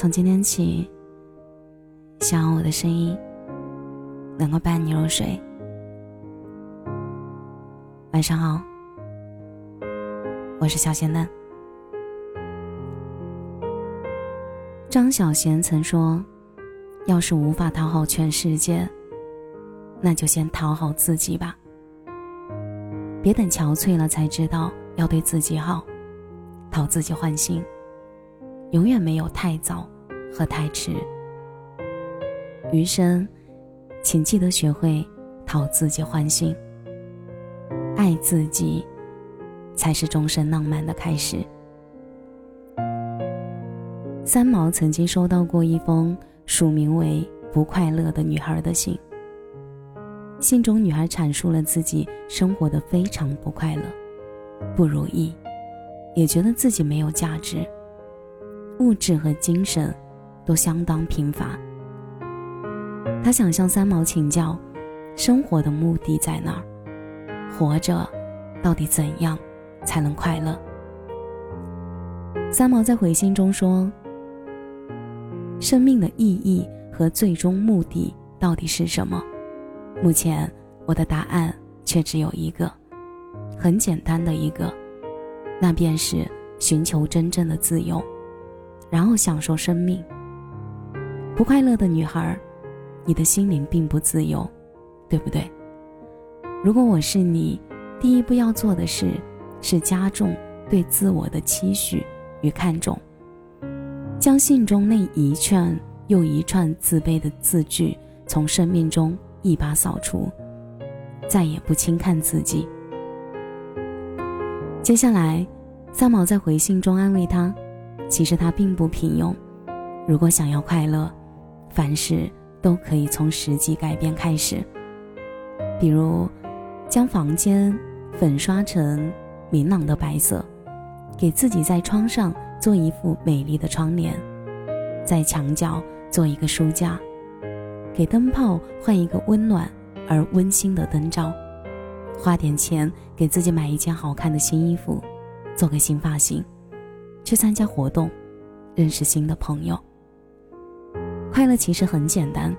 从今天起，希望我的声音能够伴你入睡。晚上好，我是小仙嫩。张小娴曾说：“要是无法讨好全世界，那就先讨好自己吧。别等憔悴了才知道要对自己好，讨自己欢心。永远没有太早和太迟。余生，请记得学会讨自己欢心。爱自己，才是终身浪漫的开始。”三毛曾经收到过一封署名为“不快乐的女孩”的信。信中，女孩阐述了自己生活的非常不快乐、不如意，也觉得自己没有价值，物质和精神都相当贫乏。他想向三毛请教，生活的目的在哪儿？活着，到底怎样才能快乐？三毛在回信中说。生命的意义和最终目的到底是什么？目前我的答案却只有一个，很简单的一个，那便是寻求真正的自由，然后享受生命。不快乐的女孩，你的心灵并不自由，对不对？如果我是你，第一步要做的事是加重对自我的期许与看重。将信中那一串又一串自卑的字句从生命中一把扫除，再也不轻看自己。接下来，三毛在回信中安慰他：“其实他并不平庸，如果想要快乐，凡事都可以从实际改变开始。比如，将房间粉刷成明朗的白色，给自己在窗上。”做一副美丽的窗帘，在墙角做一个书架，给灯泡换一个温暖而温馨的灯罩，花点钱给自己买一件好看的新衣服，做个新发型，去参加活动，认识新的朋友。快乐其实很简单，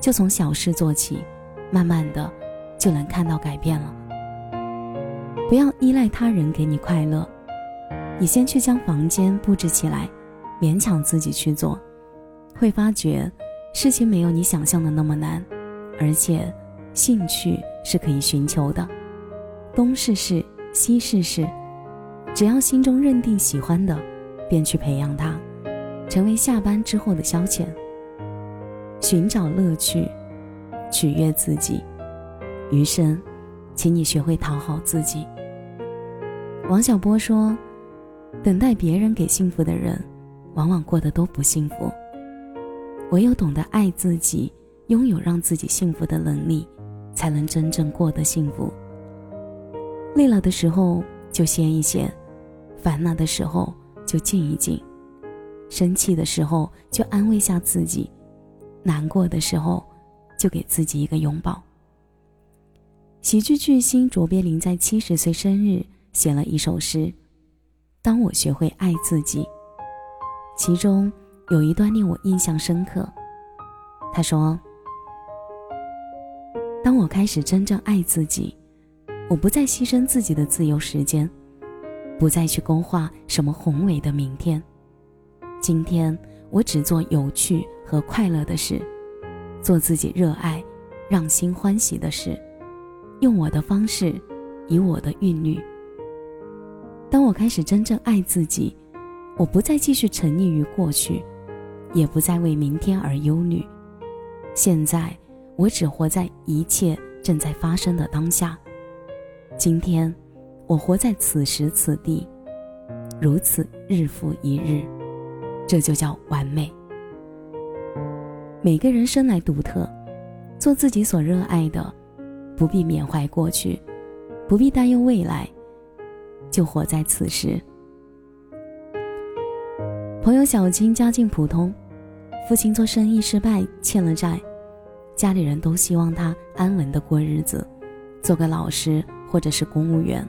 就从小事做起，慢慢的就能看到改变了。不要依赖他人给你快乐。你先去将房间布置起来，勉强自己去做，会发觉事情没有你想象的那么难，而且兴趣是可以寻求的，东试试西试试，只要心中认定喜欢的，便去培养它，成为下班之后的消遣。寻找乐趣，取悦自己，余生，请你学会讨好自己。王小波说。等待别人给幸福的人，往往过得都不幸福。唯有懂得爱自己，拥有让自己幸福的能力，才能真正过得幸福。累了的时候就歇一歇，烦恼的时候就静一静，生气的时候就安慰下自己，难过的时候就给自己一个拥抱。喜剧巨星卓别林在七十岁生日写了一首诗。当我学会爱自己，其中有一段令我印象深刻。他说：“当我开始真正爱自己，我不再牺牲自己的自由时间，不再去勾画什么宏伟的明天。今天，我只做有趣和快乐的事，做自己热爱、让心欢喜的事，用我的方式，以我的韵律。”当我开始真正爱自己，我不再继续沉溺于过去，也不再为明天而忧虑。现在，我只活在一切正在发生的当下。今天，我活在此时此地，如此日复一日，这就叫完美。每个人生来独特，做自己所热爱的，不必缅怀过去，不必担忧未来。就活在此时。朋友小青家境普通，父亲做生意失败欠了债，家里人都希望他安稳的过日子，做个老师或者是公务员。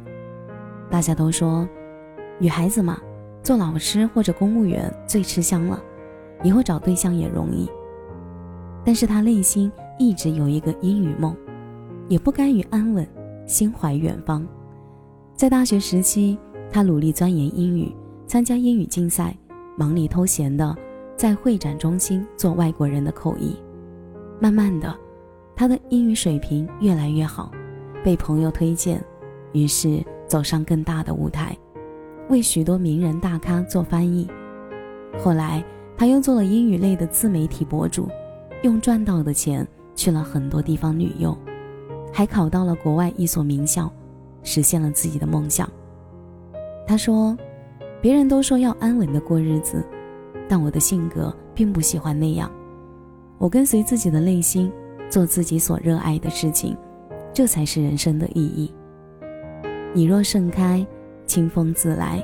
大家都说，女孩子嘛，做老师或者公务员最吃香了，以后找对象也容易。但是她内心一直有一个英语梦，也不甘于安稳，心怀远方。在大学时期，她努力钻研英语，参加英语竞赛，忙里偷闲的在会展中心做外国人的口译。慢慢的，她的英语水平越来越好，被朋友推荐，于是走上更大的舞台，为许多名人大咖做翻译。后来，他又做了英语类的自媒体博主，用赚到的钱去了很多地方旅游，还考到了国外一所名校。实现了自己的梦想。他说：“别人都说要安稳的过日子，但我的性格并不喜欢那样。我跟随自己的内心，做自己所热爱的事情，这才是人生的意义。你若盛开，清风自来。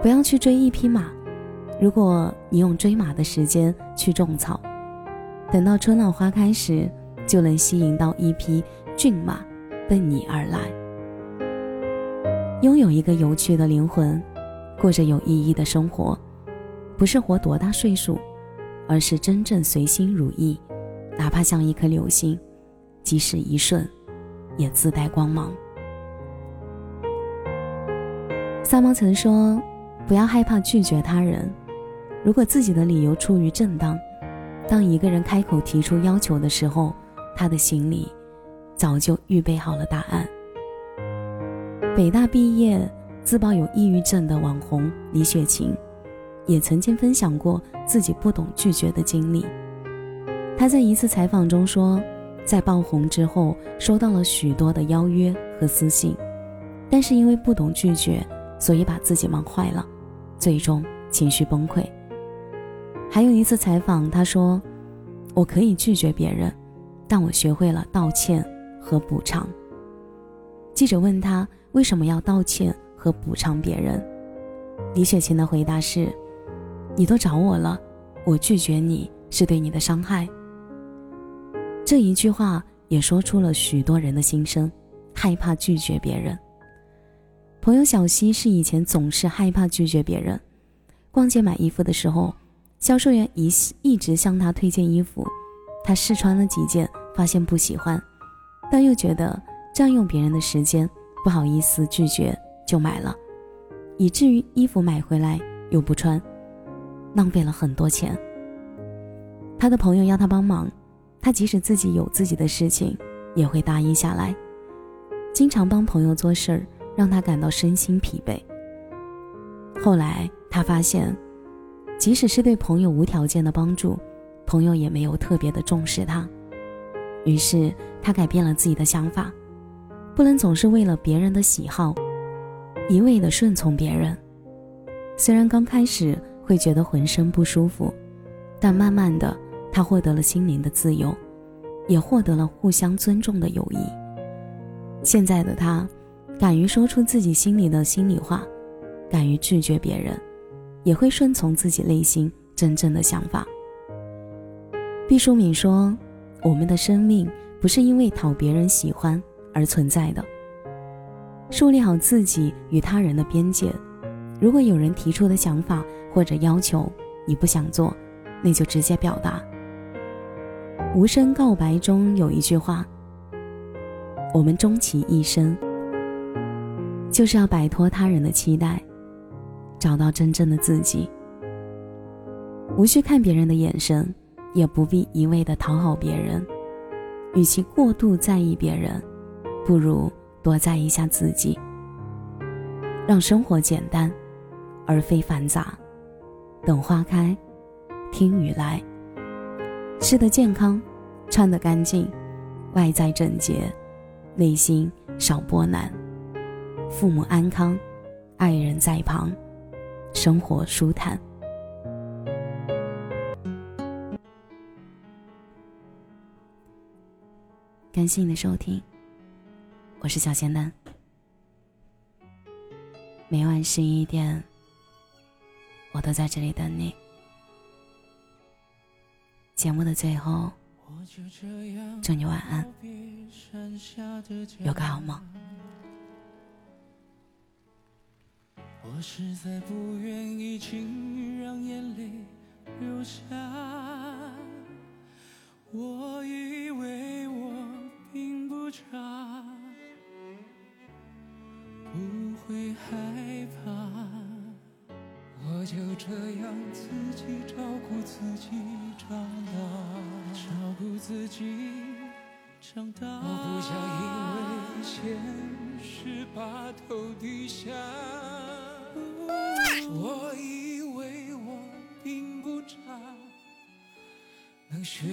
不要去追一匹马，如果你用追马的时间去种草，等到春暖花开时，就能吸引到一匹骏马奔你而来。”拥有一个有趣的灵魂，过着有意义的生活，不是活多大岁数，而是真正随心如意。哪怕像一颗流星，即使一瞬，也自带光芒。三毛曾说：“不要害怕拒绝他人，如果自己的理由出于正当，当一个人开口提出要求的时候，他的心里早就预备好了答案。”北大毕业、自曝有抑郁症的网红李雪琴，也曾经分享过自己不懂拒绝的经历。她在一次采访中说，在爆红之后，收到了许多的邀约和私信，但是因为不懂拒绝，所以把自己忙坏了，最终情绪崩溃。还有一次采访，他说：“我可以拒绝别人，但我学会了道歉和补偿。”记者问他。为什么要道歉和补偿别人？李雪琴的回答是：“你都找我了，我拒绝你是对你的伤害。”这一句话也说出了许多人的心声，害怕拒绝别人。朋友小西是以前总是害怕拒绝别人，逛街买衣服的时候，销售员一一直向他推荐衣服，他试穿了几件，发现不喜欢，但又觉得占用别人的时间。不好意思拒绝，就买了，以至于衣服买回来又不穿，浪费了很多钱。他的朋友要他帮忙，他即使自己有自己的事情，也会答应下来。经常帮朋友做事儿，让他感到身心疲惫。后来他发现，即使是对朋友无条件的帮助，朋友也没有特别的重视他。于是他改变了自己的想法。不能总是为了别人的喜好，一味的顺从别人。虽然刚开始会觉得浑身不舒服，但慢慢的，他获得了心灵的自由，也获得了互相尊重的友谊。现在的他，敢于说出自己心里的心里话，敢于拒绝别人，也会顺从自己内心真正的想法。毕淑敏说：“我们的生命不是因为讨别人喜欢。”而存在的，树立好自己与他人的边界。如果有人提出的想法或者要求你不想做，那就直接表达。无声告白中有一句话：“我们终其一生，就是要摆脱他人的期待，找到真正的自己。无需看别人的眼神，也不必一味的讨好别人。与其过度在意别人。”不如多在意一下自己，让生活简单，而非繁杂。等花开，听雨来。吃得健康，穿得干净，外在整洁，内心少波澜。父母安康，爱人在旁，生活舒坦。感谢你的收听。我是小仙丹，每晚十一点，我都在这里等你。节目的最后，祝你晚安，有个好梦。我实在不愿意轻易让眼泪流下。我以为我并不差，不会害怕，我就这样自己照顾自己长大，照顾自己长大。我不想因为现实把头低下，我以为我并不差。能学